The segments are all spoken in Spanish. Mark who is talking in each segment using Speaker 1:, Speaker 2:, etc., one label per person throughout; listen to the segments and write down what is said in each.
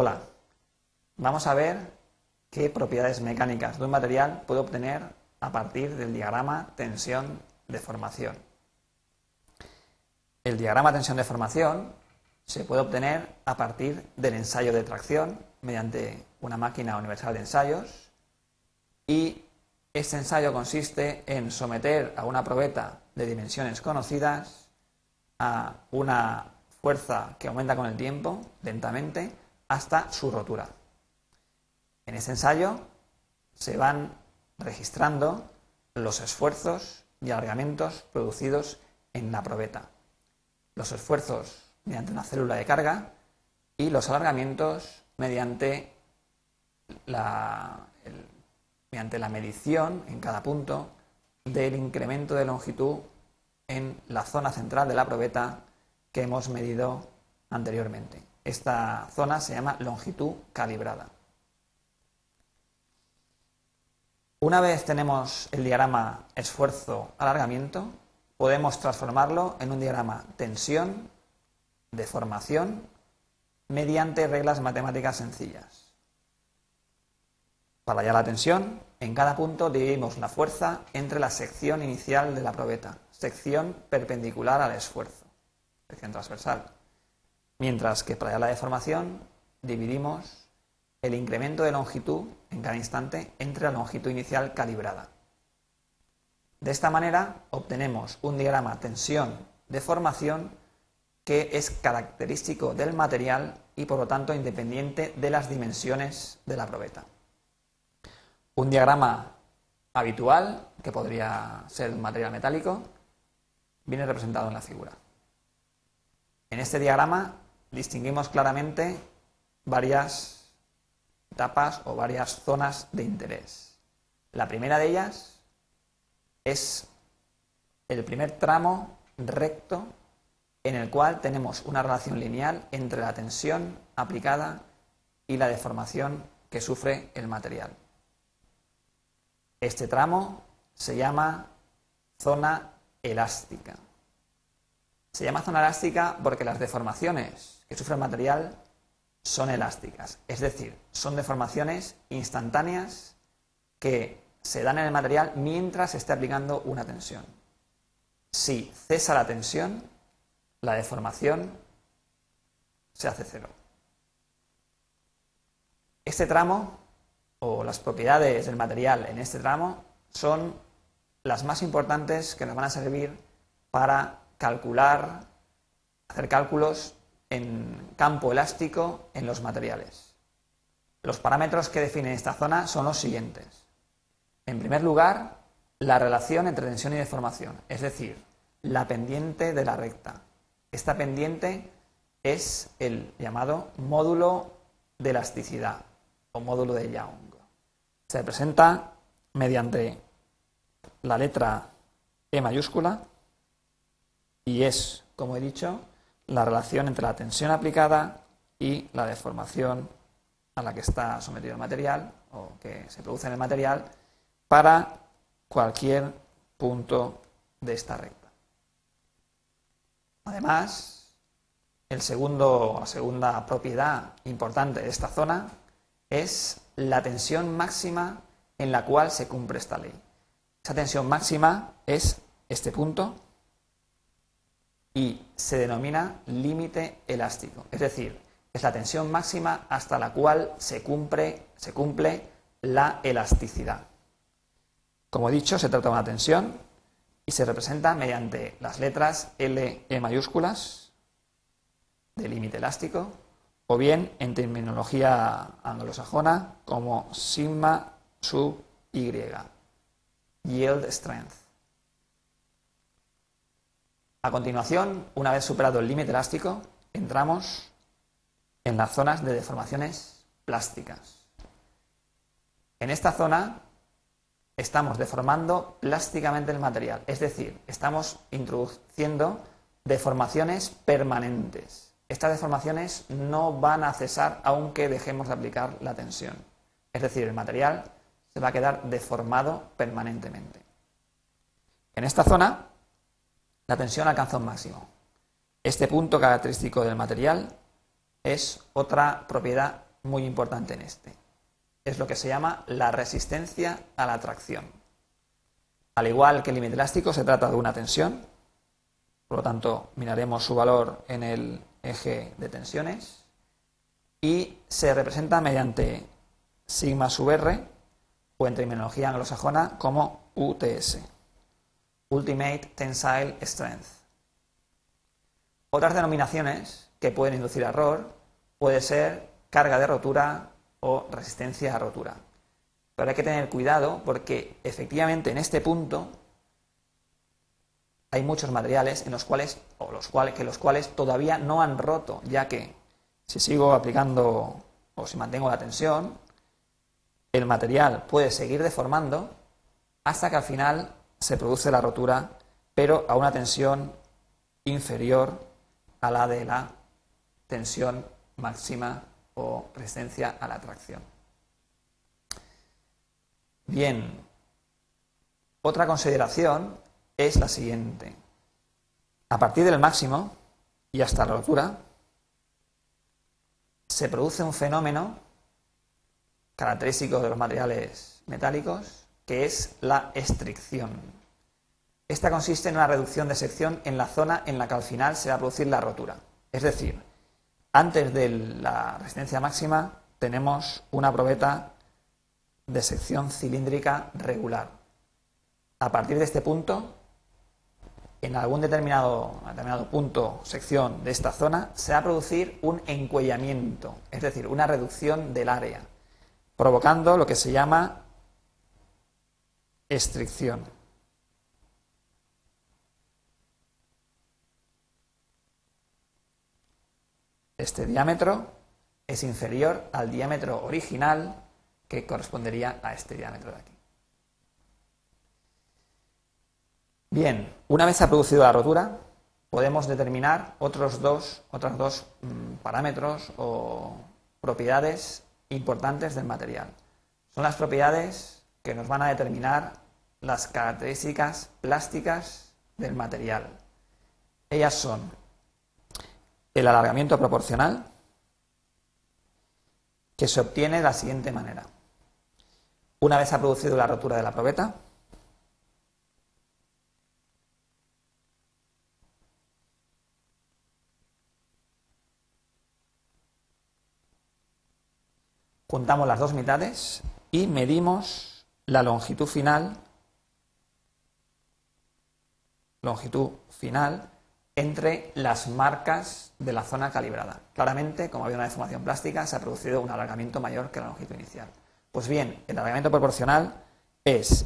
Speaker 1: Hola, vamos a ver qué propiedades mecánicas de un material puedo obtener a partir del diagrama tensión-deformación. El diagrama tensión-deformación se puede obtener a partir del ensayo de tracción mediante una máquina universal de ensayos y este ensayo consiste en someter a una probeta de dimensiones conocidas a una fuerza que aumenta con el tiempo, lentamente, hasta su rotura. En este ensayo se van registrando los esfuerzos y alargamientos producidos en la probeta. Los esfuerzos mediante una célula de carga y los alargamientos mediante la, mediante la medición en cada punto del incremento de longitud en la zona central de la probeta que hemos medido anteriormente. Esta zona se llama longitud calibrada. Una vez tenemos el diagrama esfuerzo-alargamiento, podemos transformarlo en un diagrama tensión-deformación mediante reglas matemáticas sencillas. Para hallar la tensión, en cada punto dividimos la fuerza entre la sección inicial de la probeta, sección perpendicular al esfuerzo, sección transversal. Mientras que para la deformación, dividimos el incremento de longitud en cada instante entre la longitud inicial calibrada. De esta manera obtenemos un diagrama tensión-deformación que es característico del material y por lo tanto independiente de las dimensiones de la probeta. Un diagrama habitual, que podría ser un material metálico, viene representado en la figura. En este diagrama distinguimos claramente varias etapas o varias zonas de interés. La primera de ellas es el primer tramo recto en el cual tenemos una relación lineal entre la tensión aplicada y la deformación que sufre el material. Este tramo se llama zona elástica. Se llama zona elástica porque las deformaciones que sufre el material son elásticas, es decir, son deformaciones instantáneas que se dan en el material mientras se esté aplicando una tensión. Si cesa la tensión, la deformación se hace cero. Este tramo o las propiedades del material en este tramo son las más importantes que nos van a servir para calcular, hacer cálculos en campo elástico en los materiales. Los parámetros que definen esta zona son los siguientes. En primer lugar, la relación entre tensión y deformación, es decir, la pendiente de la recta. Esta pendiente es el llamado módulo de elasticidad o módulo de Young se presenta mediante la letra E mayúscula y es, como he dicho, la relación entre la tensión aplicada y la deformación a la que está sometido el material o que se produce en el material para cualquier punto de esta recta. Además, el segundo, la segunda propiedad importante de esta zona es la tensión máxima en la cual se cumple esta ley. Esa tensión máxima es este punto y se denomina límite elástico. Es decir, es la tensión máxima hasta la cual se cumple, se cumple la elasticidad. Como he dicho, se trata de una tensión y se representa mediante las letras L, E mayúsculas de límite elástico o bien en terminología anglosajona como sigma sub y, yield strength. A continuación, una vez superado el límite elástico, entramos en las zonas de deformaciones plásticas. En esta zona estamos deformando plásticamente el material, es decir, estamos introduciendo deformaciones permanentes estas deformaciones no van a cesar aunque dejemos de aplicar la tensión. Es decir, el material se va a quedar deformado permanentemente. En esta zona, la tensión alcanza un máximo. Este punto característico del material es otra propiedad muy importante en este. Es lo que se llama la resistencia a la tracción. Al igual que el límite elástico, se trata de una tensión, por lo tanto, miraremos su valor en el eje de tensiones y se representa mediante sigma sub r o en terminología anglosajona como UTS, Ultimate Tensile Strength. Otras denominaciones que pueden inducir error puede ser carga de rotura o resistencia a rotura. Pero hay que tener cuidado porque efectivamente en este punto hay muchos materiales en los cuales, o los cuales, que los cuales todavía no han roto, ya que si sigo aplicando o si mantengo la tensión, el material puede seguir deformando hasta que al final se produce la rotura, pero a una tensión inferior a la de la tensión máxima o resistencia a la tracción. Bien, otra consideración es la siguiente. A partir del máximo y hasta la rotura, se produce un fenómeno característico de los materiales metálicos que es la estricción. Esta consiste en una reducción de sección en la zona en la que al final se va a producir la rotura. Es decir, antes de la resistencia máxima tenemos una probeta de sección cilíndrica regular. A partir de este punto en algún determinado, determinado punto, sección de esta zona, se va a producir un encuellamiento, es decir, una reducción del área, provocando lo que se llama estricción. Este diámetro es inferior al diámetro original que correspondería a este diámetro de aquí. Bien, una vez se ha producido la rotura, podemos determinar otros dos, otros dos mm, parámetros o propiedades importantes del material. Son las propiedades que nos van a determinar las características plásticas del material. Ellas son el alargamiento proporcional, que se obtiene de la siguiente manera. Una vez ha producido la rotura de la probeta, juntamos las dos mitades y medimos la longitud final, longitud final entre las marcas de la zona calibrada. Claramente, como había una deformación plástica, se ha producido un alargamiento mayor que la longitud inicial. Pues bien, el alargamiento proporcional es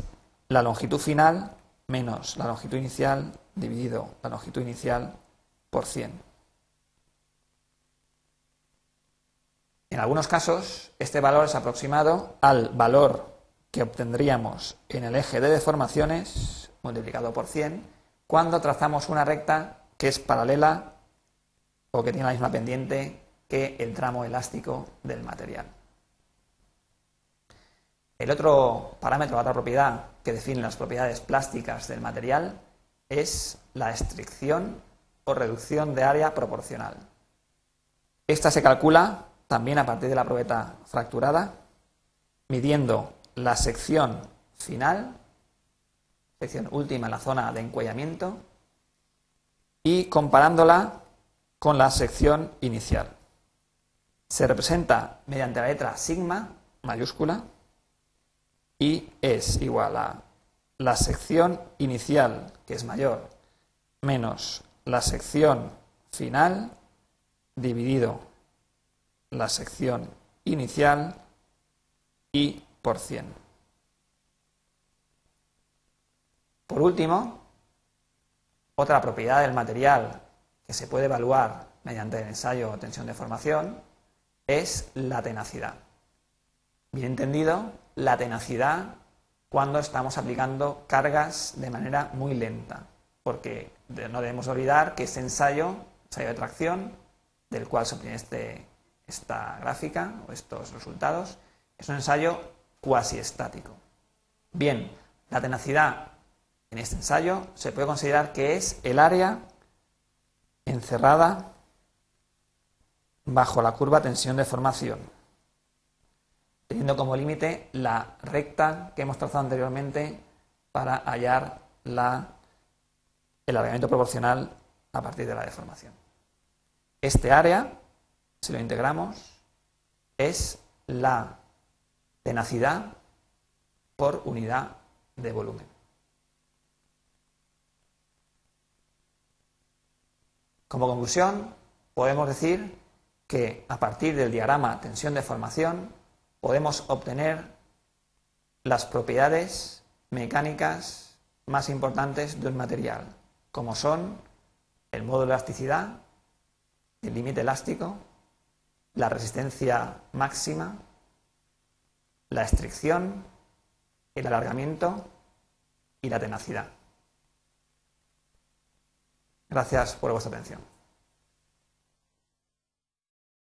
Speaker 1: la longitud final menos la longitud inicial dividido la longitud inicial por 100. En algunos casos, este valor es aproximado al valor que obtendríamos en el eje de deformaciones multiplicado por 100 cuando trazamos una recta que es paralela o que tiene la misma pendiente que el tramo elástico del material. El otro parámetro, la otra propiedad que define las propiedades plásticas del material es la estricción o reducción de área proporcional. Esta se calcula también a partir de la probeta fracturada, midiendo la sección final, sección última en la zona de encuellamiento, y comparándola con la sección inicial. Se representa mediante la letra sigma mayúscula y es igual a la sección inicial, que es mayor, menos la sección final dividido la sección inicial y por 100. Por último, otra propiedad del material que se puede evaluar mediante el ensayo o tensión de formación es la tenacidad. Bien entendido, la tenacidad cuando estamos aplicando cargas de manera muy lenta, porque no debemos olvidar que este ensayo, ensayo de tracción, del cual se obtiene este esta gráfica o estos resultados, es un ensayo cuasi estático. Bien, la tenacidad en este ensayo se puede considerar que es el área encerrada bajo la curva tensión de formación. teniendo como límite la recta que hemos trazado anteriormente para hallar la, el alargamiento proporcional a partir de la deformación. Este área, si lo integramos, es la tenacidad por unidad de volumen. Como conclusión, podemos decir que a partir del diagrama tensión-deformación podemos obtener las propiedades mecánicas más importantes de un material, como son el modo de elasticidad, el límite elástico, la resistencia máxima, la estricción, el alargamiento y la tenacidad. Gracias por vuestra atención.